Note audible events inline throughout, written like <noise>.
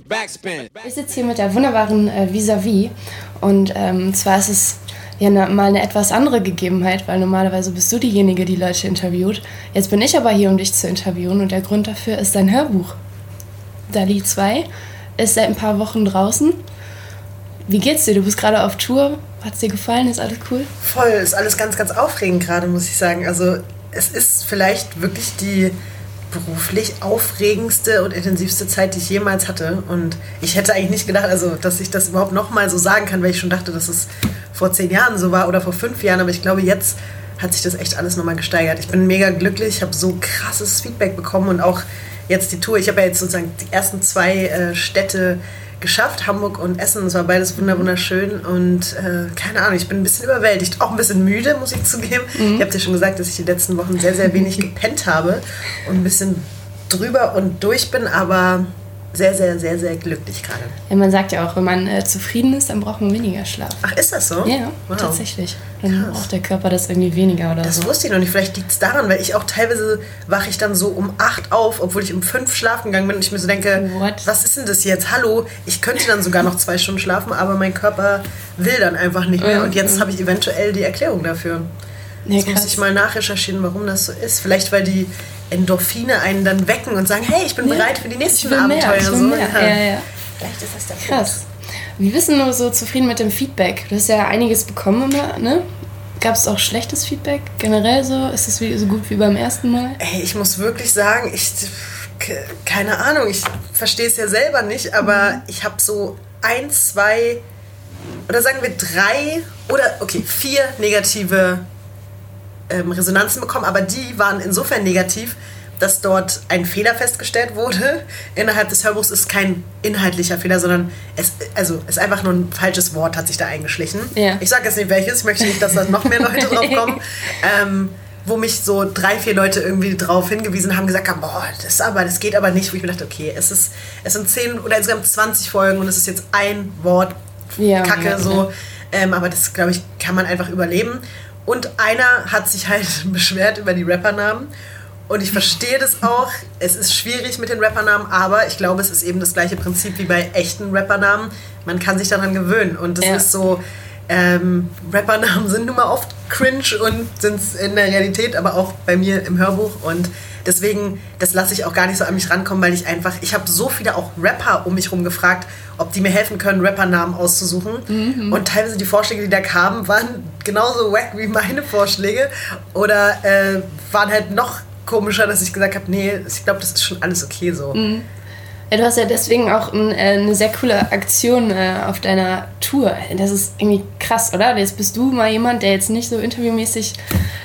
Backspin. Ich sitze hier mit der wunderbaren äh, Vis-a-vis und ähm, zwar ist es ja ne, mal eine etwas andere Gegebenheit, weil normalerweise bist du diejenige, die Leute interviewt. Jetzt bin ich aber hier, um dich zu interviewen und der Grund dafür ist dein Hörbuch. Dali 2 ist seit ein paar Wochen draußen. Wie geht's dir? Du bist gerade auf Tour. Hat es dir gefallen? Ist alles cool? Voll, ist alles ganz, ganz aufregend gerade, muss ich sagen. Also es ist vielleicht wirklich die beruflich aufregendste und intensivste Zeit, die ich jemals hatte. Und ich hätte eigentlich nicht gedacht, also, dass ich das überhaupt nochmal so sagen kann, weil ich schon dachte, dass es vor zehn Jahren so war oder vor fünf Jahren. Aber ich glaube, jetzt hat sich das echt alles nochmal gesteigert. Ich bin mega glücklich, ich habe so krasses Feedback bekommen und auch jetzt die Tour. Ich habe ja jetzt sozusagen die ersten zwei äh, Städte geschafft, Hamburg und Essen. Es war beides wunderschön und äh, keine Ahnung, ich bin ein bisschen überwältigt, auch ein bisschen müde, muss ich zugeben. Mhm. Ich habe dir schon gesagt, dass ich die letzten Wochen sehr, sehr wenig <laughs> gepennt habe und ein bisschen drüber und durch bin, aber sehr, sehr, sehr, sehr glücklich gerade. Ja, man sagt ja auch, wenn man äh, zufrieden ist, dann braucht man weniger Schlaf. Ach, ist das so? Ja, wow. tatsächlich. Dann Krass. braucht der Körper das irgendwie weniger oder das so. Das wusste ich noch nicht. Vielleicht liegt es daran, weil ich auch teilweise wache ich dann so um 8 auf, obwohl ich um 5 schlafen gegangen bin und ich mir so denke, What? was ist denn das jetzt? Hallo, ich könnte dann sogar noch zwei Stunden schlafen, aber mein Körper will dann einfach nicht mehr. Und jetzt habe ich eventuell die Erklärung dafür. Nee, Jetzt muss ich mal nachrecherchieren, warum das so ist. Vielleicht, weil die Endorphine einen dann wecken und sagen, hey, ich bin ja. bereit für die nächsten Abenteuer. so. Ja. Ja, ja. Vielleicht ist das der Krass. Wie bist du so zufrieden mit dem Feedback? Du hast ja einiges bekommen immer, ne? Gab es auch schlechtes Feedback generell so? Ist es so gut wie beim ersten Mal? Ey, ich muss wirklich sagen, ich keine Ahnung, ich verstehe es ja selber nicht, aber mhm. ich habe so ein, zwei oder sagen wir drei oder okay, vier negative ähm, Resonanzen bekommen, aber die waren insofern negativ, dass dort ein Fehler festgestellt wurde. Innerhalb des Hörbuchs ist kein inhaltlicher Fehler, sondern es also ist einfach nur ein falsches Wort hat sich da eingeschlichen. Ja. Ich sage jetzt nicht welches, ich möchte nicht, dass da noch mehr Leute <laughs> drauf kommen. Ähm, wo mich so drei, vier Leute irgendwie drauf hingewiesen haben, gesagt haben, boah, das aber, das geht aber nicht, wo ich mir dachte, okay, es ist, es sind zehn oder insgesamt 20 Folgen und es ist jetzt ein Wort ja, Kacke ja, so. Ähm, aber das, glaube ich, kann man einfach überleben. Und einer hat sich halt <laughs> beschwert über die Rappernamen. Und ich verstehe das auch. Es ist schwierig mit den Rappernamen, aber ich glaube, es ist eben das gleiche Prinzip wie bei echten Rappernamen. Man kann sich daran gewöhnen. Und das ja. ist so, ähm, Rappernamen sind nun mal oft cringe und sind es in der Realität, aber auch bei mir im Hörbuch. Und deswegen, das lasse ich auch gar nicht so an mich rankommen, weil ich einfach, ich habe so viele auch Rapper um mich herum gefragt, ob die mir helfen können, Rappernamen auszusuchen. Mhm. Und teilweise die Vorschläge, die da kamen, waren genauso wack wie meine Vorschläge oder äh, waren halt noch komischer, dass ich gesagt habe, nee, ich glaube, das ist schon alles okay so. Mhm. Ja, du hast ja deswegen auch äh, eine sehr coole Aktion äh, auf deiner Tour. Das ist irgendwie krass, oder? Jetzt bist du mal jemand, der jetzt nicht so interviewmäßig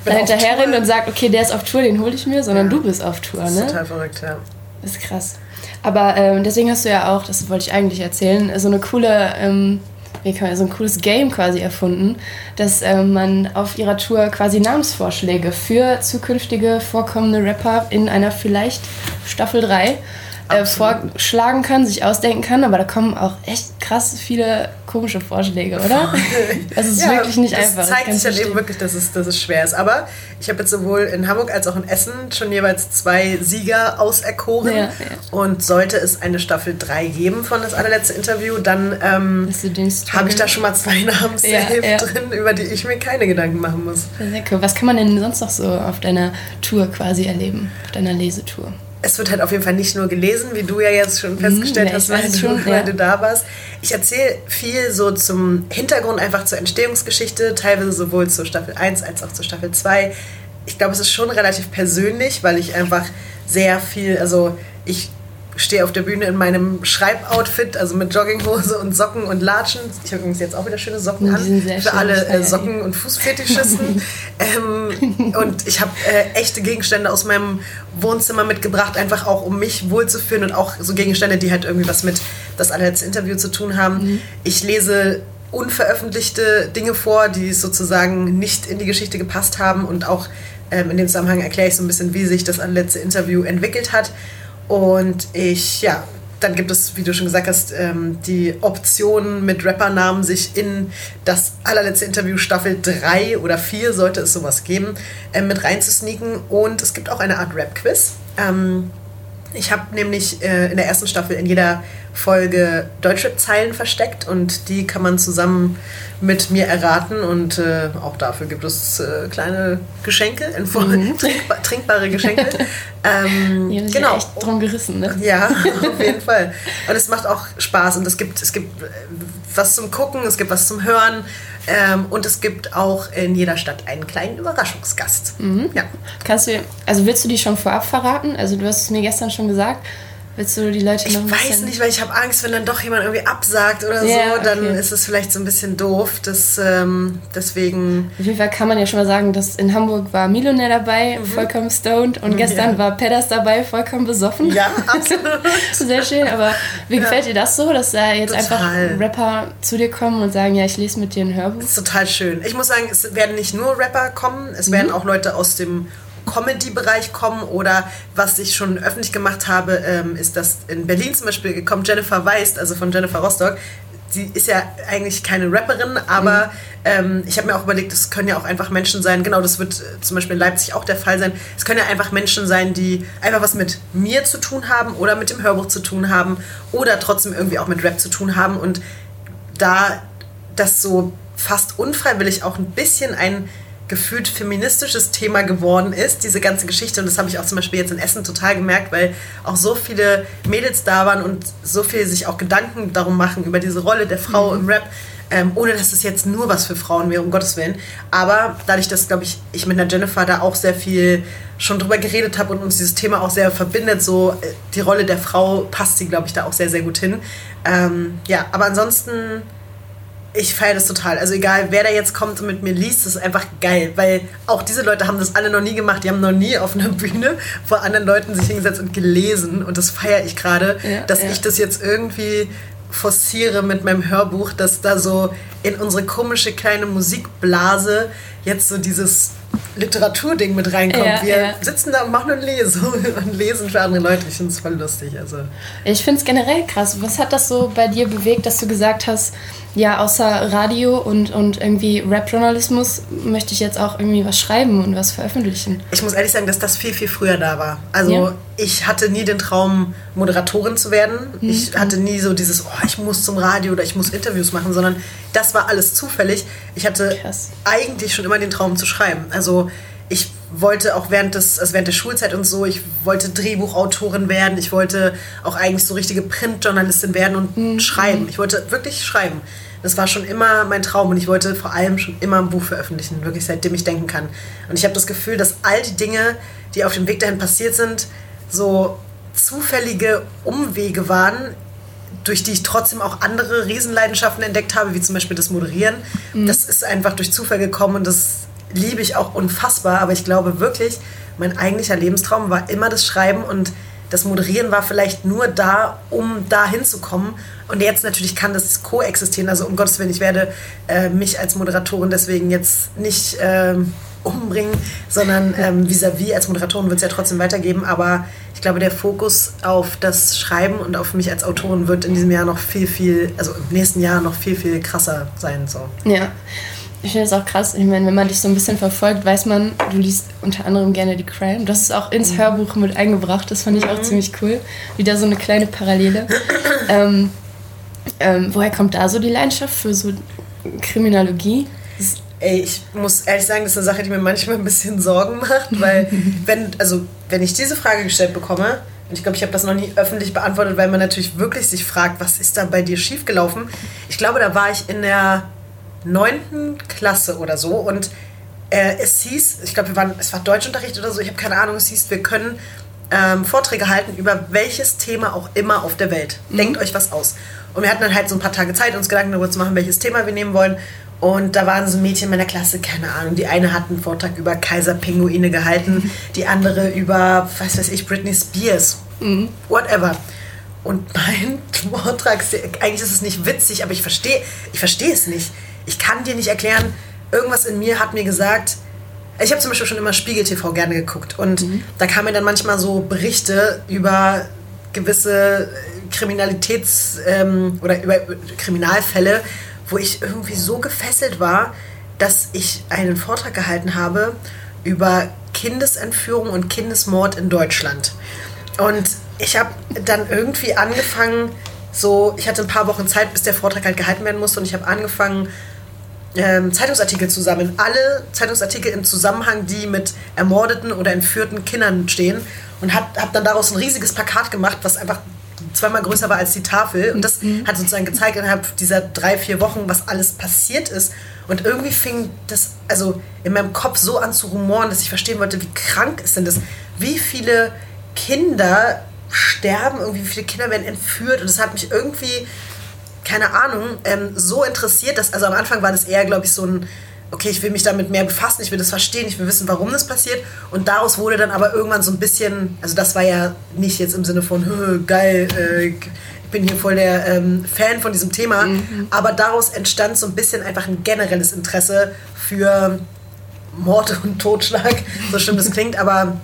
da hinterher rennt und sagt, okay, der ist auf Tour, den hole ich mir, sondern ja. du bist auf Tour, das ist ne? Total verrückt, ja. Das ist krass. Aber ähm, deswegen hast du ja auch, das wollte ich eigentlich erzählen, so eine coole, ähm, wie kann man, so ein cooles Game quasi erfunden, dass ähm, man auf ihrer Tour quasi Namensvorschläge für zukünftige vorkommende Rapper in einer vielleicht Staffel 3 äh, vorschlagen kann, sich ausdenken kann, aber da kommen auch echt krass viele komische Vorschläge, oder? <laughs> Das ist ja, wirklich nicht das einfach. Das zeigt sich dann eben wirklich, dass es, dass es schwer ist. Aber ich habe jetzt sowohl in Hamburg als auch in Essen schon jeweils zwei Sieger auserkoren. Ja, ja. Und sollte es eine Staffel 3 geben von das allerletzte Interview, dann ähm, habe ich da schon mal zwei Namen safe drin, über die ich mir keine Gedanken machen muss. Sehr cool. Was kann man denn sonst noch so auf deiner Tour quasi erleben, auf deiner Lesetour? Es wird halt auf jeden Fall nicht nur gelesen, wie du ja jetzt schon festgestellt mhm, hast, weil du, schon, weil du da warst. Ich erzähle viel so zum Hintergrund, einfach zur Entstehungsgeschichte, teilweise sowohl zur Staffel 1 als auch zur Staffel 2. Ich glaube, es ist schon relativ persönlich, weil ich einfach sehr viel, also ich stehe auf der Bühne in meinem Schreiboutfit, also mit Jogginghose und Socken und Latschen. Ich habe übrigens jetzt auch wieder schöne Socken an für alle äh, Socken- und Fußfetischisten. <laughs> ähm, und ich habe äh, echte Gegenstände aus meinem Wohnzimmer mitgebracht, einfach auch um mich wohlzufühlen und auch so Gegenstände, die halt irgendwie was mit das allerletzte Interview zu tun haben. Mhm. Ich lese unveröffentlichte Dinge vor, die sozusagen nicht in die Geschichte gepasst haben und auch ähm, in dem Zusammenhang erkläre ich so ein bisschen, wie sich das allerletzte Interview entwickelt hat. Und ich, ja, dann gibt es, wie du schon gesagt hast, ähm, die Option mit Rappernamen sich in das allerletzte Interview Staffel 3 oder 4, sollte es sowas geben, äh, mit reinzusneaken. Und es gibt auch eine Art Rap-Quiz. Ähm, Ich habe nämlich äh, in der ersten Staffel in jeder Folge Deutschrap-Zeilen versteckt und die kann man zusammen mit mir erraten und äh, auch dafür gibt es äh, kleine Geschenke, in Form, mhm. <laughs> trinkba trinkbare Geschenke. <laughs> ähm, ja, genau. echt drum gerissen, ne? Ja, <laughs> auf jeden Fall. Und es macht auch Spaß und es gibt, es gibt äh, was zum Gucken, es gibt was zum Hören ähm, und es gibt auch in jeder Stadt einen kleinen Überraschungsgast. Mhm. Ja. Kannst du, also willst du die schon vorab verraten? Also du hast es mir gestern schon gesagt. Willst du die Leute noch Ich weiß nicht, weil ich habe Angst, wenn dann doch jemand irgendwie absagt oder yeah, so, dann okay. ist es vielleicht so ein bisschen doof. Das, ähm, deswegen. Auf jeden Fall kann man ja schon mal sagen, dass in Hamburg war Millionär dabei, mhm. vollkommen stoned. Und gestern ja. war Pedders dabei, vollkommen besoffen. Ja, <laughs> absolut. Sehr schön. Aber wie ja. gefällt dir das so, dass da jetzt total. einfach Rapper zu dir kommen und sagen, ja, ich lese mit dir ein Hörbuch? Das ist total schön. Ich muss sagen, es werden nicht nur Rapper kommen, es mhm. werden auch Leute aus dem Comedy-Bereich kommen oder was ich schon öffentlich gemacht habe, ähm, ist, dass in Berlin zum Beispiel kommt Jennifer Weist, also von Jennifer Rostock. Sie ist ja eigentlich keine Rapperin, aber mhm. ähm, ich habe mir auch überlegt, es können ja auch einfach Menschen sein, genau, das wird äh, zum Beispiel in Leipzig auch der Fall sein. Es können ja einfach Menschen sein, die einfach was mit mir zu tun haben oder mit dem Hörbuch zu tun haben oder trotzdem irgendwie auch mit Rap zu tun haben. Und da das so fast unfreiwillig auch ein bisschen ein gefühlt feministisches Thema geworden ist, diese ganze Geschichte. Und das habe ich auch zum Beispiel jetzt in Essen total gemerkt, weil auch so viele Mädels da waren und so viel sich auch Gedanken darum machen, über diese Rolle der Frau mhm. im Rap. Ähm, ohne dass es jetzt nur was für Frauen wäre, um Gottes Willen. Aber dadurch, dass, glaube ich, ich mit der Jennifer da auch sehr viel schon drüber geredet habe und uns dieses Thema auch sehr verbindet, so äh, die Rolle der Frau passt sie, glaube ich, da auch sehr, sehr gut hin. Ähm, ja, aber ansonsten ich feiere das total. Also egal, wer da jetzt kommt und mit mir liest, das ist einfach geil, weil auch diese Leute haben das alle noch nie gemacht. Die haben noch nie auf einer <laughs> Bühne vor anderen Leuten sich hingesetzt und gelesen und das feiere ich gerade, ja, dass ja. ich das jetzt irgendwie forciere mit meinem Hörbuch, dass da so in unsere komische kleine Musikblase jetzt so dieses Literaturding mit reinkommt. Ja, wir ja. sitzen da und machen eine Lesung <laughs> und lesen für andere Leute. Ich finde es voll lustig. Also. Ich finde es generell krass. Was hat das so bei dir bewegt, dass du gesagt hast, ja, außer Radio und, und irgendwie Rap-Journalismus möchte ich jetzt auch irgendwie was schreiben und was veröffentlichen? Ich muss ehrlich sagen, dass das viel, viel früher da war. Also ja. ich hatte nie den Traum, Moderatorin zu werden. Mhm. Ich hatte nie so dieses, oh, ich muss zum Radio oder ich muss Interviews machen, sondern das war alles zufällig. Ich hatte Krass. eigentlich schon immer den Traum zu schreiben. Also ich wollte auch während, des, also während der Schulzeit und so, ich wollte Drehbuchautorin werden, ich wollte auch eigentlich so richtige Printjournalistin werden und mhm. schreiben. Ich wollte wirklich schreiben. Das war schon immer mein Traum und ich wollte vor allem schon immer ein Buch veröffentlichen, wirklich seitdem ich denken kann. Und ich habe das Gefühl, dass all die Dinge, die auf dem Weg dahin passiert sind, so zufällige Umwege waren, durch die ich trotzdem auch andere Riesenleidenschaften entdeckt habe, wie zum Beispiel das Moderieren. Mhm. Das ist einfach durch Zufall gekommen und das liebe ich auch unfassbar, aber ich glaube wirklich, mein eigentlicher Lebenstraum war immer das Schreiben und das Moderieren war vielleicht nur da, um da hinzukommen. Und jetzt natürlich kann das koexistieren. Also um Gottes Willen, ich werde äh, mich als Moderatorin deswegen jetzt nicht äh, umbringen, sondern ähm, vis-à-vis -vis als Moderatorin wird es ja trotzdem weitergeben. Aber ich glaube, der Fokus auf das Schreiben und auf mich als Autorin wird in diesem Jahr noch viel, viel, also im nächsten Jahr noch viel, viel krasser sein. So. Ja. Ich finde es auch krass. Ich meine, wenn man dich so ein bisschen verfolgt, weiß man, du liest unter anderem gerne die Crime. Das ist auch ins mhm. Hörbuch mit eingebracht. Das fand ich auch mhm. ziemlich cool. Wieder so eine kleine Parallele. ähm, ähm, woher kommt da so die Leidenschaft für so Kriminologie? Ey, ich muss ehrlich sagen, das ist eine Sache, die mir manchmal ein bisschen Sorgen macht, weil <laughs> wenn, also, wenn ich diese Frage gestellt bekomme, und ich glaube, ich habe das noch nie öffentlich beantwortet, weil man natürlich wirklich sich fragt, was ist da bei dir schiefgelaufen? Ich glaube, da war ich in der neunten Klasse oder so und äh, es hieß, ich glaube, wir waren, es war Deutschunterricht oder so, ich habe keine Ahnung, es hieß, wir können ähm, Vorträge halten über welches Thema auch immer auf der Welt. Mhm. Denkt euch was aus. Und wir hatten dann halt so ein paar Tage Zeit, uns Gedanken darüber zu machen, welches Thema wir nehmen wollen. Und da waren so Mädchen meiner Klasse, keine Ahnung, die eine hat einen Vortrag über Kaiserpinguine gehalten, die andere über, was weiß ich, Britney Spears, mhm. whatever. Und mein <laughs> Vortrag, eigentlich ist es nicht witzig, aber ich verstehe ich versteh es nicht ich kann dir nicht erklären, irgendwas in mir hat mir gesagt, ich habe zum Beispiel schon immer Spiegel TV gerne geguckt und mhm. da kamen dann manchmal so Berichte über gewisse Kriminalitäts- ähm, oder über Kriminalfälle, wo ich irgendwie so gefesselt war, dass ich einen Vortrag gehalten habe über Kindesentführung und Kindesmord in Deutschland. Und ich habe dann irgendwie angefangen, so, ich hatte ein paar Wochen Zeit, bis der Vortrag halt gehalten werden musste und ich habe angefangen, ähm, Zeitungsartikel zu sammeln. Alle Zeitungsartikel im Zusammenhang, die mit ermordeten oder entführten Kindern stehen und habe hab dann daraus ein riesiges Plakat gemacht, was einfach zweimal größer war als die Tafel. Und das mhm. hat sozusagen gezeigt innerhalb dieser drei, vier Wochen, was alles passiert ist. Und irgendwie fing das also in meinem Kopf so an zu rumoren, dass ich verstehen wollte, wie krank ist denn das? Wie viele Kinder sterben, irgendwie wie viele Kinder werden entführt. Und das hat mich irgendwie, keine Ahnung, ähm, so interessiert, dass, also am Anfang war das eher, glaube ich, so ein, okay, ich will mich damit mehr befassen, ich will das verstehen, ich will wissen, warum das passiert. Und daraus wurde dann aber irgendwann so ein bisschen, also das war ja nicht jetzt im Sinne von, geil, äh, ich bin hier voll der ähm, Fan von diesem Thema, mhm. aber daraus entstand so ein bisschen einfach ein generelles Interesse für Mord <laughs> und Totschlag, so schlimm das klingt, aber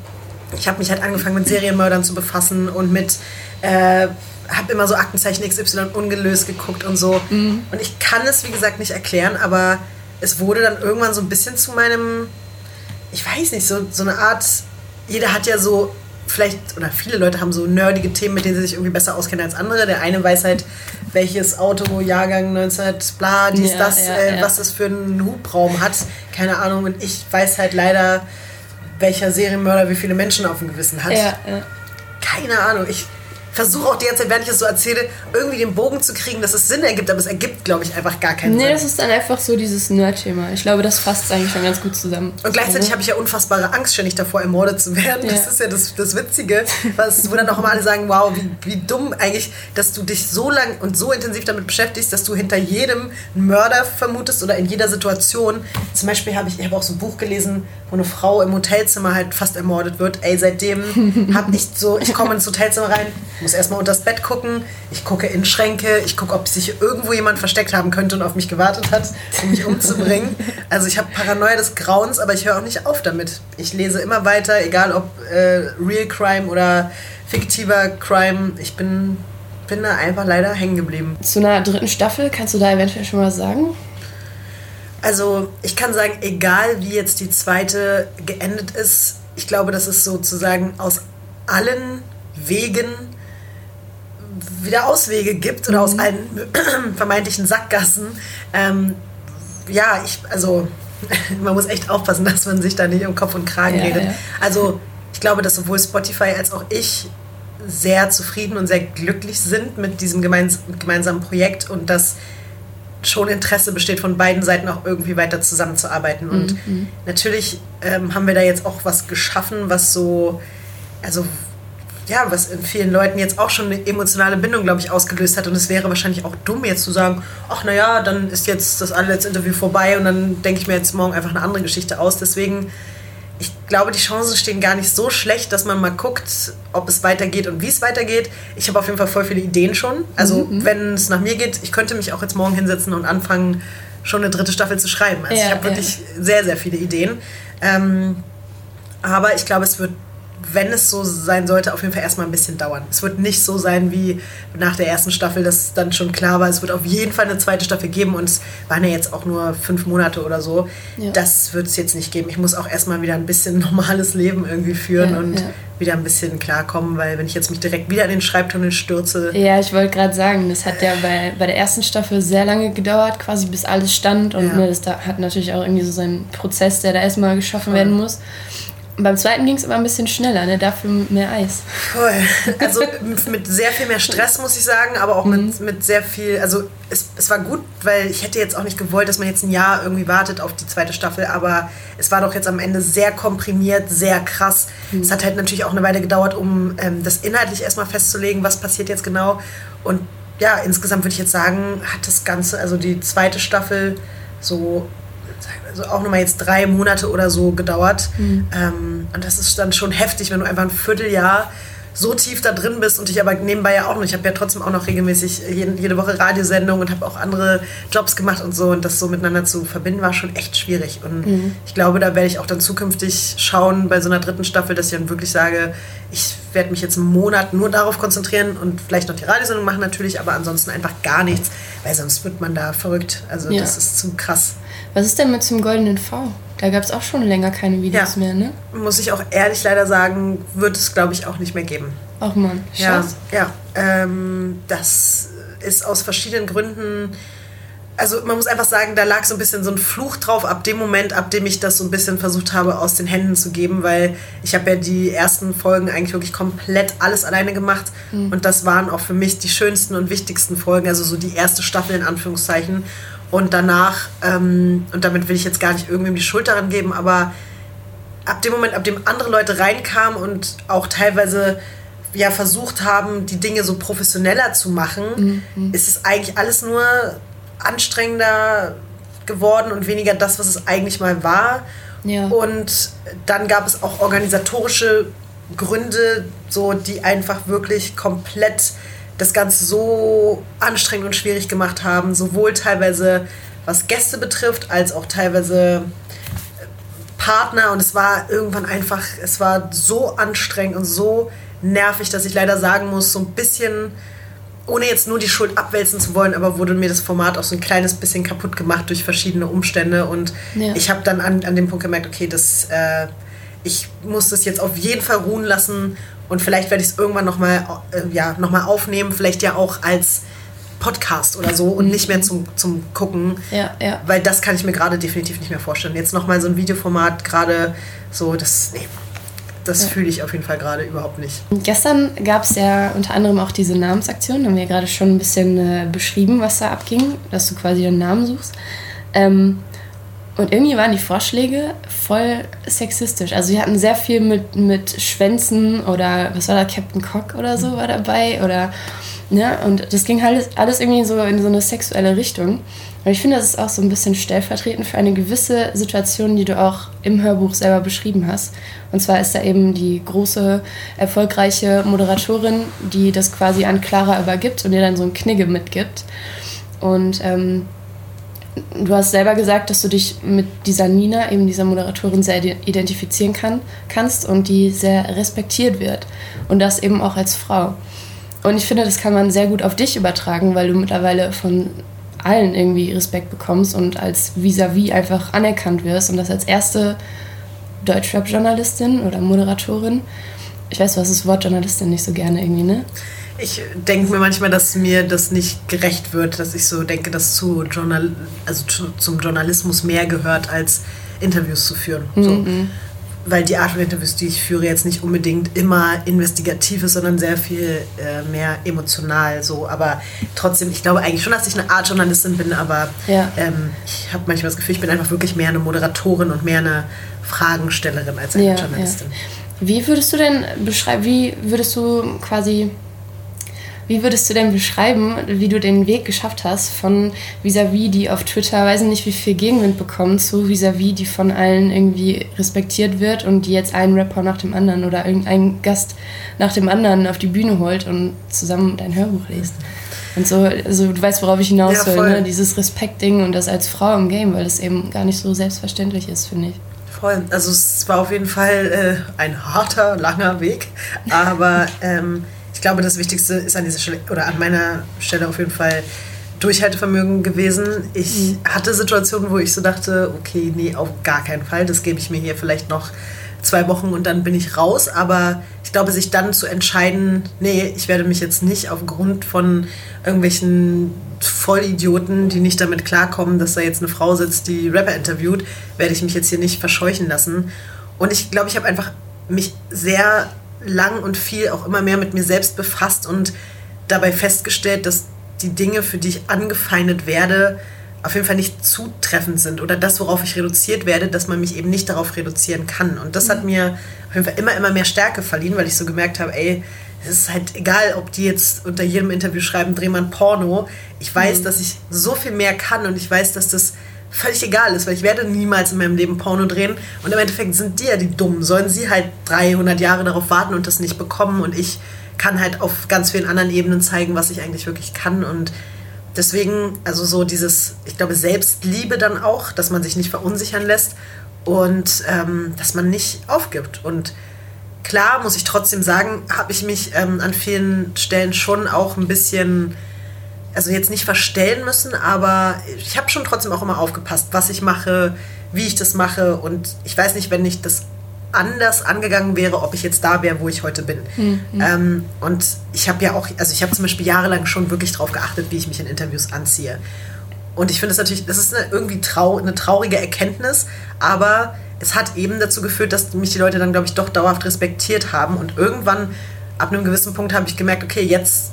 ich habe mich halt angefangen mit Serienmördern zu befassen und mit äh, habe immer so Aktenzeichen XY ungelöst geguckt und so. Mhm. Und ich kann es, wie gesagt, nicht erklären, aber es wurde dann irgendwann so ein bisschen zu meinem, ich weiß nicht, so, so eine Art, jeder hat ja so, vielleicht, oder viele Leute haben so nerdige Themen, mit denen sie sich irgendwie besser auskennen als andere. Der eine weiß halt, welches Auto, Jahrgang 19, bla, dies, ja, das, ja, äh, ja. was das für einen Hubraum hat. Keine Ahnung. Und ich weiß halt leider, welcher Serienmörder wie viele Menschen auf dem Gewissen hat. Keine Ahnung. Ich, versuche auch die ganze Zeit, während ich das so erzähle, irgendwie den Bogen zu kriegen, dass es Sinn ergibt, aber es ergibt, glaube ich, einfach gar keinen nee, Sinn. Nee, das ist dann einfach so dieses Nerd-Thema. Ich glaube, das fasst eigentlich schon ganz gut zusammen. Und gleichzeitig habe ich ja unfassbare Angst, ständig davor ermordet zu werden. Ja. Das ist ja das, das Witzige, was, wo dann auch immer alle sagen, wow, wie, wie dumm eigentlich, dass du dich so lang und so intensiv damit beschäftigst, dass du hinter jedem Mörder vermutest oder in jeder Situation. Zum Beispiel habe ich, ich habe auch so ein Buch gelesen, wo eine Frau im Hotelzimmer halt fast ermordet wird. Ey, seitdem habe ich so, ich komme ins Hotelzimmer rein, muss erstmal unter das Bett gucken, ich gucke in Schränke, ich gucke, ob sich irgendwo jemand versteckt haben könnte und auf mich gewartet hat, um mich umzubringen. <laughs> Also ich habe Paranoia des Grauens, aber ich höre auch nicht auf damit. Ich lese immer weiter, egal ob äh, Real Crime oder fiktiver Crime. Ich bin, bin da einfach leider hängen geblieben. Zu einer dritten Staffel, kannst du da eventuell schon mal sagen? Also ich kann sagen, egal wie jetzt die zweite geendet ist, ich glaube, dass es sozusagen aus allen Wegen wieder Auswege gibt oder mhm. aus allen <clears throat> vermeintlichen Sackgassen. Ähm, ja, ich, also <laughs> man muss echt aufpassen, dass man sich da nicht um Kopf und Kragen ja, redet. Ja. Also ich glaube, dass sowohl Spotify als auch ich sehr zufrieden und sehr glücklich sind mit diesem gemeins gemeinsamen Projekt und dass schon Interesse besteht, von beiden Seiten auch irgendwie weiter zusammenzuarbeiten. Und mhm. natürlich ähm, haben wir da jetzt auch was geschaffen, was so, also ja, was in vielen Leuten jetzt auch schon eine emotionale Bindung, glaube ich, ausgelöst hat. Und es wäre wahrscheinlich auch dumm, jetzt zu sagen, ach naja, dann ist jetzt das allerletzte Interview vorbei und dann denke ich mir jetzt morgen einfach eine andere Geschichte aus. Deswegen, ich glaube, die Chancen stehen gar nicht so schlecht, dass man mal guckt, ob es weitergeht und wie es weitergeht. Ich habe auf jeden Fall voll viele Ideen schon. Also, mhm. wenn es nach mir geht, ich könnte mich auch jetzt morgen hinsetzen und anfangen, schon eine dritte Staffel zu schreiben. Also, ja, ich habe ja. wirklich sehr, sehr viele Ideen. Ähm, aber ich glaube, es wird wenn es so sein sollte, auf jeden Fall erstmal ein bisschen dauern. Es wird nicht so sein wie nach der ersten Staffel, dass dann schon klar war, es wird auf jeden Fall eine zweite Staffel geben und es waren ja jetzt auch nur fünf Monate oder so. Ja. Das wird es jetzt nicht geben. Ich muss auch erstmal wieder ein bisschen <laughs> normales Leben irgendwie führen ja, und ja. wieder ein bisschen klarkommen, weil wenn ich jetzt mich direkt wieder in den Schreibtunnel stürze. Ja, ich wollte gerade sagen, das hat ja bei, bei der ersten Staffel sehr lange gedauert, quasi bis alles stand und ne, das da hat natürlich auch irgendwie so seinen Prozess, der da erstmal geschaffen werden muss beim zweiten ging es aber ein bisschen schneller, ne? dafür mehr Eis. Voll. Also mit sehr viel mehr Stress, muss ich sagen, aber auch mhm. mit, mit sehr viel, also es, es war gut, weil ich hätte jetzt auch nicht gewollt, dass man jetzt ein Jahr irgendwie wartet auf die zweite Staffel, aber es war doch jetzt am Ende sehr komprimiert, sehr krass. Mhm. Es hat halt natürlich auch eine Weile gedauert, um ähm, das inhaltlich erstmal festzulegen, was passiert jetzt genau. Und ja, insgesamt würde ich jetzt sagen, hat das Ganze, also die zweite Staffel so also auch nochmal jetzt drei Monate oder so gedauert. Mhm. Ähm, und das ist dann schon heftig, wenn du einfach ein Vierteljahr so tief da drin bist und ich aber nebenbei ja auch noch, ich habe ja trotzdem auch noch regelmäßig jede, Woche Radiosendungen und habe auch andere Jobs gemacht und so und das so miteinander zu verbinden war schon echt schwierig und mhm. ich glaube, da werde ich auch dann zukünftig schauen bei so einer dritten Staffel, dass ich dann wirklich sage, ich werde mich jetzt einen Monat nur darauf konzentrieren und vielleicht noch die Radiosendung machen natürlich, aber ansonsten einfach gar nichts, weil sonst wird man da verrückt. Also ja. das ist zu krass. Was ist denn mit zum goldenen V? Da gab es auch schon länger keine Videos ja. mehr, ne? Muss ich auch ehrlich leider sagen, wird es, glaube ich, auch nicht mehr geben. Ach man, ja, ja. Ähm, das ist aus verschiedenen Gründen also man muss einfach sagen, da lag so ein bisschen so ein Fluch drauf ab dem Moment, ab dem ich das so ein bisschen versucht habe aus den Händen zu geben, weil ich habe ja die ersten Folgen eigentlich wirklich komplett alles alleine gemacht mhm. und das waren auch für mich die schönsten und wichtigsten Folgen, also so die erste Staffel in Anführungszeichen und danach, ähm, und damit will ich jetzt gar nicht irgendwem die Schuld daran geben, aber ab dem Moment, ab dem andere Leute reinkamen und auch teilweise ja versucht haben, die Dinge so professioneller zu machen, mhm. ist es eigentlich alles nur anstrengender geworden und weniger das, was es eigentlich mal war. Ja. Und dann gab es auch organisatorische Gründe, so die einfach wirklich komplett das Ganze so anstrengend und schwierig gemacht haben, sowohl teilweise was Gäste betrifft, als auch teilweise Partner. Und es war irgendwann einfach, es war so anstrengend und so nervig, dass ich leider sagen muss, so ein bisschen ohne jetzt nur die Schuld abwälzen zu wollen, aber wurde mir das Format auch so ein kleines bisschen kaputt gemacht durch verschiedene Umstände. Und ja. ich habe dann an, an dem Punkt gemerkt, okay, das, äh, ich muss das jetzt auf jeden Fall ruhen lassen und vielleicht werde ich es irgendwann nochmal äh, ja, noch aufnehmen, vielleicht ja auch als Podcast oder so und nicht mehr zum, zum Gucken. Ja, ja. Weil das kann ich mir gerade definitiv nicht mehr vorstellen. Jetzt nochmal so ein Videoformat, gerade so, das, nee, das ja. fühle ich auf jeden Fall gerade überhaupt nicht. Gestern gab es ja unter anderem auch diese Namensaktion, da haben wir ja gerade schon ein bisschen äh, beschrieben, was da abging, dass du quasi einen Namen suchst. Ähm, und irgendwie waren die Vorschläge voll sexistisch. Also wir hatten sehr viel mit, mit Schwänzen oder was war da, Captain Cock oder so war dabei oder ne? Und das ging halt alles irgendwie so in so eine sexuelle Richtung. Und ich finde, das ist auch so ein bisschen stellvertretend für eine gewisse Situation, die du auch im Hörbuch selber beschrieben hast. Und zwar ist da eben die große, erfolgreiche Moderatorin, die das quasi an Clara übergibt und ihr dann so ein Knigge mitgibt. Und ähm, du hast selber gesagt, dass du dich mit dieser Nina, eben dieser Moderatorin, sehr identifizieren kann, kannst und die sehr respektiert wird. Und das eben auch als Frau. Und ich finde, das kann man sehr gut auf dich übertragen, weil du mittlerweile von allen irgendwie Respekt bekommst und als vis-à-vis -vis einfach anerkannt wirst und das als erste Deutschrap-Journalistin oder Moderatorin. Ich weiß, du hast das Wort Journalistin nicht so gerne irgendwie, ne? Ich denke mir manchmal, dass mir das nicht gerecht wird, dass ich so denke, dass zu Journal also zu, zum Journalismus mehr gehört, als Interviews zu führen. Mhm. So weil die Art von Interviews, die ich führe, jetzt nicht unbedingt immer investigativ ist, sondern sehr viel äh, mehr emotional so. Aber trotzdem, ich glaube eigentlich schon, dass ich eine Art Journalistin bin, aber ja. ähm, ich habe manchmal das Gefühl, ich bin einfach wirklich mehr eine Moderatorin und mehr eine Fragenstellerin als eine ja, Journalistin. Ja. Wie würdest du denn beschreiben, wie würdest du quasi wie würdest du denn beschreiben, wie du den Weg geschafft hast von vis-à-vis, -vis, die auf Twitter, weiß nicht, wie viel Gegenwind bekommen, zu vis-à-vis, -vis, die von allen irgendwie respektiert wird und die jetzt einen Rapper nach dem anderen oder irgendeinen Gast nach dem anderen auf die Bühne holt und zusammen dein Hörbuch liest? Und so, also du weißt, worauf ich hinaus ja, will, ne? dieses Respekt-Ding und das als Frau im Game, weil das eben gar nicht so selbstverständlich ist, finde ich. Voll. Also es war auf jeden Fall äh, ein harter, langer Weg, aber ähm, ich glaube, das Wichtigste ist an dieser Stelle, oder an meiner Stelle auf jeden Fall Durchhaltevermögen gewesen. Ich mhm. hatte Situationen, wo ich so dachte, okay, nee, auf gar keinen Fall, das gebe ich mir hier vielleicht noch zwei Wochen und dann bin ich raus. Aber ich glaube, sich dann zu entscheiden, nee, ich werde mich jetzt nicht aufgrund von irgendwelchen Vollidioten, die nicht damit klarkommen, dass da jetzt eine Frau sitzt, die Rapper interviewt, werde ich mich jetzt hier nicht verscheuchen lassen. Und ich glaube, ich habe einfach mich sehr lang und viel auch immer mehr mit mir selbst befasst und dabei festgestellt, dass die Dinge, für die ich angefeindet werde, auf jeden Fall nicht zutreffend sind oder das, worauf ich reduziert werde, dass man mich eben nicht darauf reduzieren kann. Und das hat mhm. mir auf jeden Fall immer, immer mehr Stärke verliehen, weil ich so gemerkt habe, ey, es ist halt egal, ob die jetzt unter jedem Interview schreiben, dreh mal ein Porno. Ich weiß, mhm. dass ich so viel mehr kann und ich weiß, dass das völlig egal ist, weil ich werde niemals in meinem Leben Porno drehen. Und im Endeffekt sind die ja die Dummen. Sollen sie halt 300 Jahre darauf warten und das nicht bekommen? Und ich kann halt auf ganz vielen anderen Ebenen zeigen, was ich eigentlich wirklich kann. Und deswegen, also so dieses, ich glaube, Selbstliebe dann auch, dass man sich nicht verunsichern lässt und ähm, dass man nicht aufgibt. Und klar muss ich trotzdem sagen, habe ich mich ähm, an vielen Stellen schon auch ein bisschen also jetzt nicht verstellen müssen, aber ich habe schon trotzdem auch immer aufgepasst, was ich mache, wie ich das mache. Und ich weiß nicht, wenn ich das anders angegangen wäre, ob ich jetzt da wäre, wo ich heute bin. Mhm. Ähm, und ich habe ja auch, also ich habe zum Beispiel jahrelang schon wirklich darauf geachtet, wie ich mich in Interviews anziehe. Und ich finde es natürlich, das ist eine, irgendwie trau eine traurige Erkenntnis, aber es hat eben dazu geführt, dass mich die Leute dann, glaube ich, doch dauerhaft respektiert haben. Und irgendwann, ab einem gewissen Punkt, habe ich gemerkt, okay, jetzt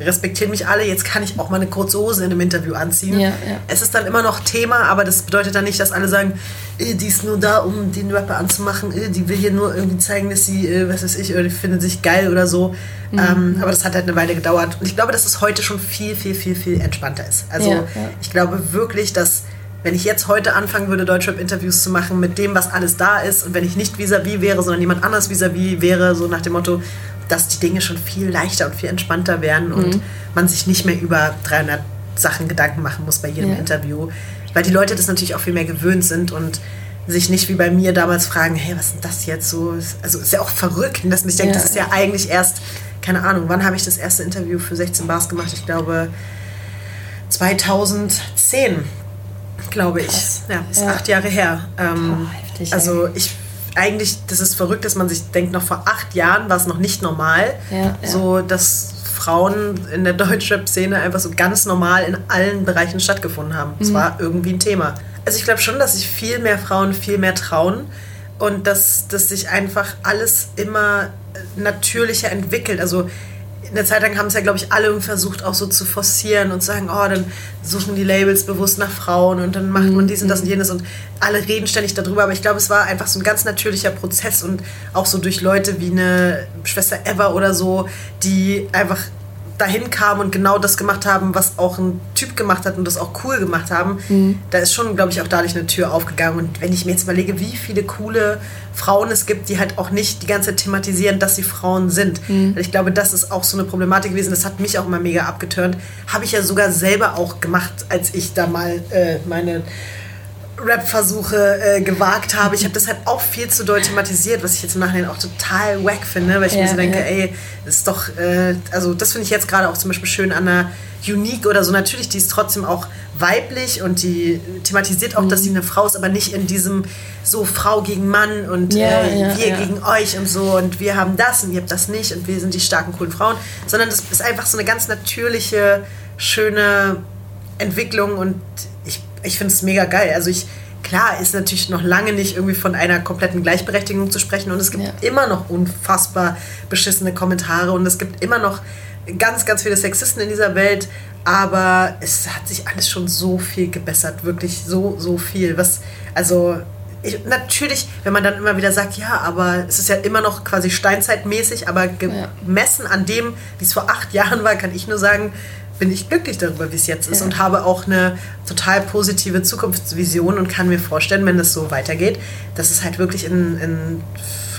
respektieren mich alle, jetzt kann ich auch mal eine kurze Hose in einem Interview anziehen. Ja, ja. Es ist dann immer noch Thema, aber das bedeutet dann nicht, dass alle sagen, äh, die ist nur da, um den Rapper anzumachen, äh, die will hier nur irgendwie zeigen, dass sie, äh, was weiß ich, oder die findet sich geil oder so. Mhm. Ähm, aber das hat halt eine Weile gedauert. Und ich glaube, dass es heute schon viel, viel, viel, viel entspannter ist. Also ja, ich glaube wirklich, dass wenn ich jetzt heute anfangen würde, Deutschrap-Interviews zu machen mit dem, was alles da ist und wenn ich nicht vis-à-vis -vis wäre, sondern jemand anders vis-à-vis -vis wäre, so nach dem Motto, dass die Dinge schon viel leichter und viel entspannter werden mhm. und man sich nicht mehr über 300 Sachen Gedanken machen muss bei jedem ja. Interview, weil die Leute das natürlich auch viel mehr gewöhnt sind und sich nicht wie bei mir damals fragen, hey, was ist denn das jetzt so? Also ist ja auch verrückt, dass man sich denkt, ja. das ist ja eigentlich erst, keine Ahnung, wann habe ich das erste Interview für 16 Bars gemacht? Ich glaube 2010, glaube ich. Krass. Ja, ist ja. acht Jahre her. Ähm, oh, heftig, also ich eigentlich, das ist verrückt, dass man sich denkt, noch vor acht Jahren war es noch nicht normal, ja, so dass Frauen in der <laughs> Deutschrap-Szene einfach so ganz normal in allen Bereichen stattgefunden haben. Es mhm. war irgendwie ein Thema. Also ich glaube schon, dass sich viel mehr Frauen viel mehr trauen und dass, dass sich einfach alles immer natürlicher entwickelt. Also eine Zeit lang haben es ja, glaube ich, alle versucht, auch so zu forcieren und zu sagen, oh, dann suchen die Labels bewusst nach Frauen und dann macht man dies und das und jenes und alle reden ständig darüber. Aber ich glaube, es war einfach so ein ganz natürlicher Prozess und auch so durch Leute wie eine Schwester Eva oder so, die einfach dahin kamen und genau das gemacht haben, was auch ein Typ gemacht hat und das auch cool gemacht haben, mhm. da ist schon, glaube ich, auch dadurch eine Tür aufgegangen. Und wenn ich mir jetzt überlege, wie viele coole Frauen es gibt, die halt auch nicht die ganze Zeit thematisieren, dass sie Frauen sind. Mhm. Ich glaube, das ist auch so eine Problematik gewesen. Das hat mich auch immer mega abgeturnt. Habe ich ja sogar selber auch gemacht, als ich da mal äh, meine Rap-Versuche äh, gewagt habe. Ich habe das halt auch viel zu doll thematisiert, was ich jetzt im Nachhinein auch total wack finde, weil ich ja, mir so denke, ja. ey, das ist doch, äh, also das finde ich jetzt gerade auch zum Beispiel schön an der Unique oder so. Natürlich, die ist trotzdem auch weiblich und die thematisiert auch, mhm. dass sie eine Frau ist, aber nicht in diesem so Frau gegen Mann und ja, äh, wir gegen euch und so und wir haben das und ihr habt das nicht und wir sind die starken, coolen Frauen, sondern das ist einfach so eine ganz natürliche, schöne Entwicklung und ich finde es mega geil. Also ich, klar, ist natürlich noch lange nicht irgendwie von einer kompletten Gleichberechtigung zu sprechen und es gibt ja. immer noch unfassbar beschissene Kommentare und es gibt immer noch ganz, ganz viele Sexisten in dieser Welt, aber es hat sich alles schon so viel gebessert, wirklich so, so viel. Was, also ich, natürlich, wenn man dann immer wieder sagt, ja, aber es ist ja immer noch quasi steinzeitmäßig, aber gemessen an dem, wie es vor acht Jahren war, kann ich nur sagen, bin ich glücklich darüber, wie es jetzt ist ja. und habe auch eine total positive Zukunftsvision und kann mir vorstellen, wenn das so weitergeht, dass es halt wirklich in, in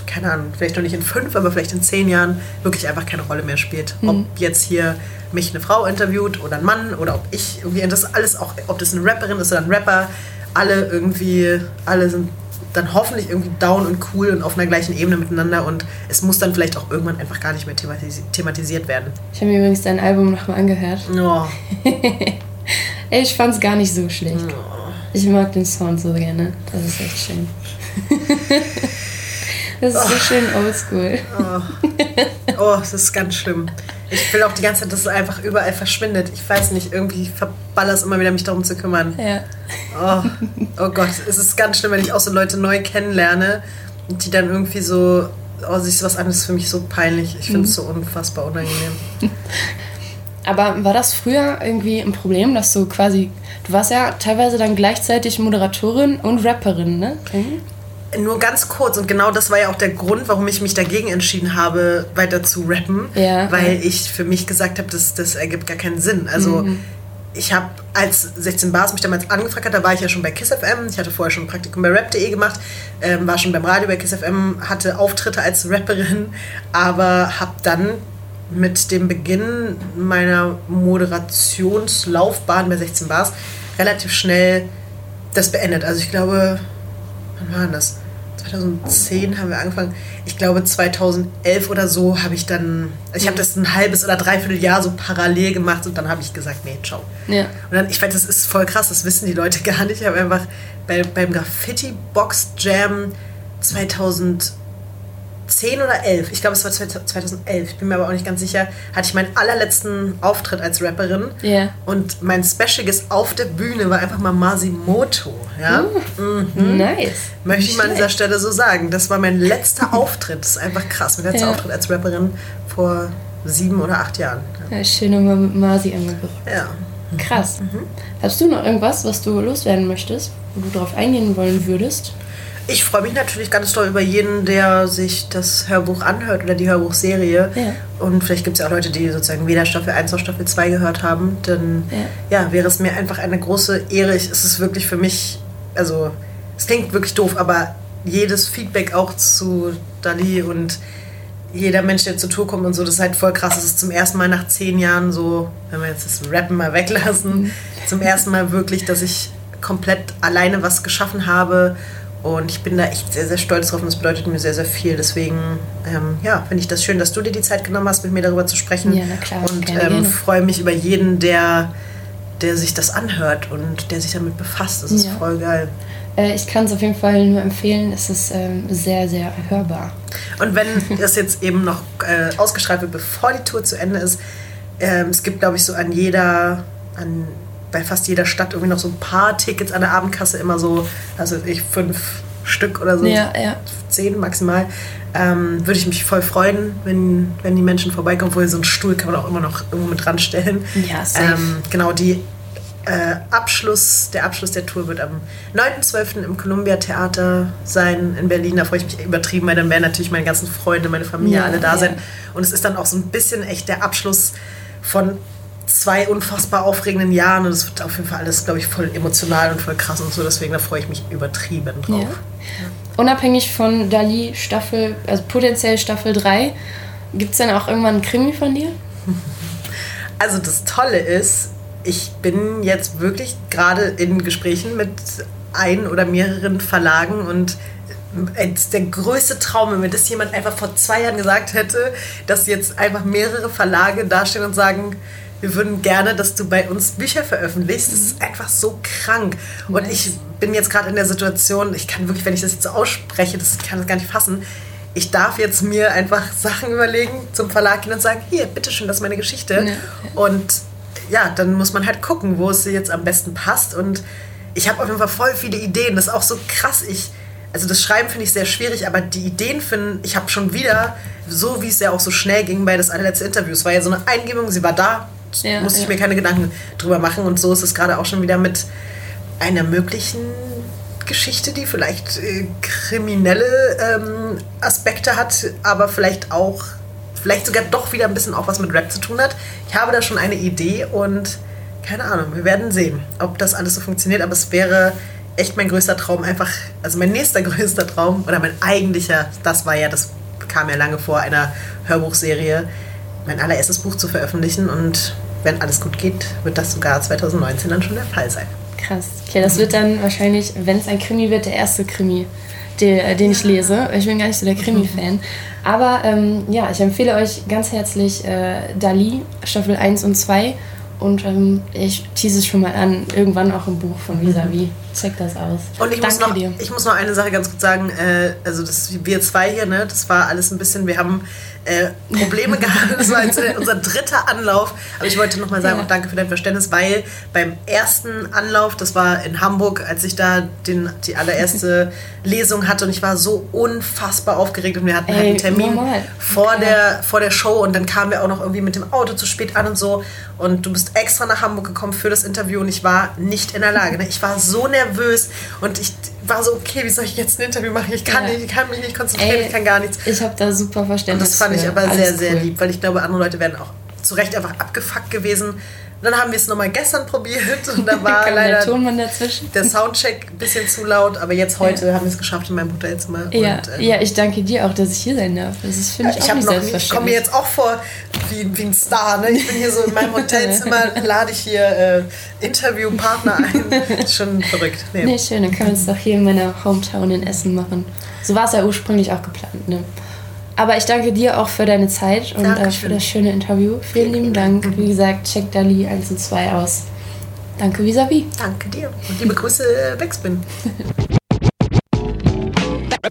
keine Ahnung, vielleicht noch nicht in fünf, aber vielleicht in zehn Jahren wirklich einfach keine Rolle mehr spielt. Mhm. Ob jetzt hier mich eine Frau interviewt oder ein Mann oder ob ich irgendwie, das alles auch, ob das eine Rapperin ist oder ein Rapper, alle irgendwie, alle sind dann hoffentlich irgendwie down und cool und auf einer gleichen Ebene miteinander und es muss dann vielleicht auch irgendwann einfach gar nicht mehr thematis thematisiert werden. Ich habe mir übrigens dein Album nochmal angehört. Oh. <laughs> ich fand es gar nicht so schlecht. Oh. Ich mag den Sound so gerne. Das ist echt schön. <laughs> das ist oh. so schön oldschool. Oh. oh, das ist ganz schlimm. Ich will auch die ganze Zeit, dass es einfach überall verschwindet. Ich weiß nicht, irgendwie verballer es immer wieder, mich darum zu kümmern. Ja. Oh, oh Gott, es ist ganz schlimm, wenn ich auch so Leute neu kennenlerne und die dann irgendwie so, oh, siehst du was anderes für mich so peinlich. Ich finde es mhm. so unfassbar unangenehm. <laughs> Aber war das früher irgendwie ein Problem, dass du quasi, du warst ja teilweise dann gleichzeitig Moderatorin und Rapperin, ne? Mhm nur ganz kurz und genau das war ja auch der Grund, warum ich mich dagegen entschieden habe, weiter zu rappen, ja, weil ich für mich gesagt habe, das, das ergibt gar keinen Sinn. Also mhm. ich habe, als 16 Bars mich damals angefragt hat, da war ich ja schon bei KISS FM, ich hatte vorher schon ein Praktikum bei rap.de gemacht, ähm, war schon beim Radio bei KISS FM, hatte Auftritte als Rapperin, aber habe dann mit dem Beginn meiner Moderationslaufbahn bei 16 Bars relativ schnell das beendet. Also ich glaube, wann war das? 2010 haben wir angefangen. Ich glaube 2011 oder so habe ich dann, also ich habe das ein halbes oder dreiviertel Jahr so parallel gemacht und dann habe ich gesagt, nee, ciao. Ja. Und dann, ich weiß, das ist voll krass, das wissen die Leute <laughs> gar nicht. Ich habe einfach bei, beim Graffiti Box Jam 2011 10 oder 11, ich glaube es war 2011, ich bin mir aber auch nicht ganz sicher, hatte ich meinen allerletzten Auftritt als Rapperin. Ja. Und mein Special Guest auf der Bühne war einfach mal Masimoto. Ja? Mhm. Nice. Möchte ich mal an dieser. Stelle so sagen. Das war mein letzter <laughs> Auftritt. Das ist einfach krass. Mein letzter Ja. Auftritt als Rapperin vor sieben oder acht Jahren. Ja, schön nochmal mit Masi angeguckt. Ja. Krass. Mhm. Hast du noch irgendwas, was du loswerden möchtest, wo du drauf eingehen wollen würdest? Ich freue mich natürlich ganz doll über jeden, der sich das Hörbuch anhört oder die Hörbuchserie. Ja. Und vielleicht gibt es ja auch Leute, die sozusagen weder Staffel 1 noch Staffel 2 gehört haben. Dann ja. wäre es mir einfach eine große Ehre. Ich- Es ist wirklich für mich, also es klingt wirklich doof, aber jedes Feedback auch zu Dali und jeder Mensch, der zur Tour kommt und so, das ist halt voll krass. Es ist zum ersten Mal nach zehn Jahren so, wenn wir jetzt das Rappen mal weglassen, zum ersten Mal wirklich, dass ich komplett alleine was geschaffen habe. Und ich bin da echt sehr, sehr stolz drauf und das bedeutet mir sehr, sehr viel. Deswegen, ähm, ja, finde ich das schön, dass du dir die Zeit genommen hast, mit mir darüber zu sprechen. Ja, na klar, Und gerne, ähm, gerne. freue mich über jeden, der, der sich das anhört und der sich damit befasst. Das ist Ja. voll geil. Äh, ich kann es auf jeden Fall nur empfehlen. Es ist ähm, sehr, sehr hörbar. Und wenn <laughs> das jetzt eben noch äh, ausgestrahlt wird, bevor die Tour zu Ende ist, ähm, es gibt, glaube ich, so an jeder, an, bei fast jeder Stadt irgendwie noch so ein paar Tickets an der Abendkasse, immer so, also ich fünf Stück oder so, Ja, ja. zehn maximal. Ähm, würde ich mich voll freuen, wenn, wenn die Menschen vorbeikommen. Vorher so einen Stuhl kann man auch immer noch irgendwo mit dran stellen. Ja, safe. Ähm, genau, die äh, Abschluss, der Abschluss der Tour wird am 9.12. im Columbia Theater sein in Berlin. Da freue ich mich übertrieben, weil dann werden natürlich meine ganzen Freunde, meine Familie Ja, alle da ja. sein. Und es ist dann auch so ein bisschen echt der Abschluss von zwei unfassbar aufregenden Jahren. Und es wird auf jeden Fall alles, glaube ich, voll emotional und voll krass und so. Deswegen da freue ich mich übertrieben drauf. Ja. Unabhängig von Dali Staffel, also potenziell Staffel 3, gibt es dann auch irgendwann einen Krimi von dir? <laughs> Also das Tolle ist, ich bin jetzt wirklich gerade in Gesprächen mit ein oder mehreren Verlagen und ist der größte Traum, wenn mir das jemand einfach vor zwei Jahren gesagt hätte, dass jetzt einfach mehrere Verlage dastehen und sagen, wir würden gerne, dass du bei uns Bücher veröffentlichst. Das ist einfach so krank. Und Nice. ich bin jetzt gerade in der Situation, ich kann wirklich, wenn ich das jetzt so ausspreche, das kann das gar nicht fassen. Ich darf jetzt mir einfach <laughs> Sachen überlegen, zum Verlag gehen und sagen, hier, bitteschön, das ist meine Geschichte. Ja. Und ja, dann muss man halt gucken, wo es jetzt am besten passt. Und ich habe auf jeden Fall voll viele Ideen. Das ist auch so krass. Ich, also das Schreiben finde ich sehr schwierig, aber die Ideen finden, ich habe schon wieder, so wie es ja auch so schnell ging bei das allerletzte Interview, es war ja so eine Eingebung, sie war da, Ja, musste ich ja. mir keine Gedanken drüber machen. Und so ist es gerade auch schon wieder mit einer möglichen Geschichte, die vielleicht äh, kriminelle ähm, Aspekte hat, aber vielleicht auch, vielleicht sogar doch wieder ein bisschen auch was mit Rap zu tun hat. Ich habe da schon eine Idee und keine Ahnung, wir werden sehen, ob das alles so funktioniert, aber es wäre echt mein größter Traum, einfach, also mein nächster <laughs> größter Traum oder mein eigentlicher, das war ja, das kam ja lange vor einer Hörbuchserie, mein allererstes Buch zu veröffentlichen und wenn alles gut geht, wird das sogar 2019 dann schon der Fall sein. Krass. Okay, das wird dann wahrscheinlich, wenn es ein Krimi wird, der erste Krimi, den, den ich lese. Ich bin gar nicht so der Krimi-Fan. Aber ähm, ja, ich empfehle euch ganz herzlich äh, Dali, Staffel 1 und 2. Und ähm, ich tease es schon mal an, irgendwann auch im Buch von Visavi. Check das aus. Und ich muss, Danke noch, dir. ich muss noch eine Sache ganz kurz sagen. Äh, also das, wir zwei hier, ne, das war alles ein bisschen, wir haben äh, Probleme <laughs> gehabt. Das war jetzt unser dritter Anlauf. Aber ich wollte noch mal sagen, Ja. danke für dein Verständnis, weil beim ersten Anlauf, das war in Hamburg, als ich da den, die allererste <laughs> Lesung hatte und ich war so unfassbar aufgeregt und wir hatten halt Ey, einen Termin normal. vor Klar. der, vor der Show und dann kamen wir auch noch irgendwie mit dem Auto zu spät an und so. Und du bist extra nach Hamburg gekommen für das Interview und ich war nicht in der Lage. Ne? Ich war so nervös und ich war so, okay, wie soll ich jetzt ein Interview machen? Ich kann, Ja. nicht, ich kann mich nicht konzentrieren, Ey, ich kann gar nichts. Ich habe da super Und Verständnis. das fand ich für. aber Alles sehr, sehr cool. lieb, weil ich glaube, andere Leute wären auch zu Recht einfach abgefuckt gewesen. Dann haben wir es nochmal gestern probiert und da <laughs> war leider der Tonmann dazwischen. der Soundcheck ein bisschen zu laut, aber jetzt heute haben wir es geschafft in meinem Hotelzimmer. Ja, und, ähm, ja, ich danke dir auch, dass ich hier sein darf. Das ist, finde ich, ich auch nicht noch, ich komme mir selbstverständlich. jetzt auch vor wie, wie ein Star. Ne? Ich bin hier so in meinem <laughs> Hotelzimmer, lade ich hier äh, Interviewpartner ein. <laughs> Schon verrückt. Nee. Nee, schön, dann können wir es doch hier in meiner Hometown in Essen machen. So war es ja ursprünglich auch geplant, ne? Aber ich danke dir auch für deine Zeit und äh, für das schöne Interview. Vielen lieben Dank. Wie gesagt, check Dali 1 und 2 aus. Danke vis-à-vis. Danke dir. Und liebe Grüße, Backspin.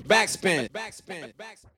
Backspin. Backspin. Backspin.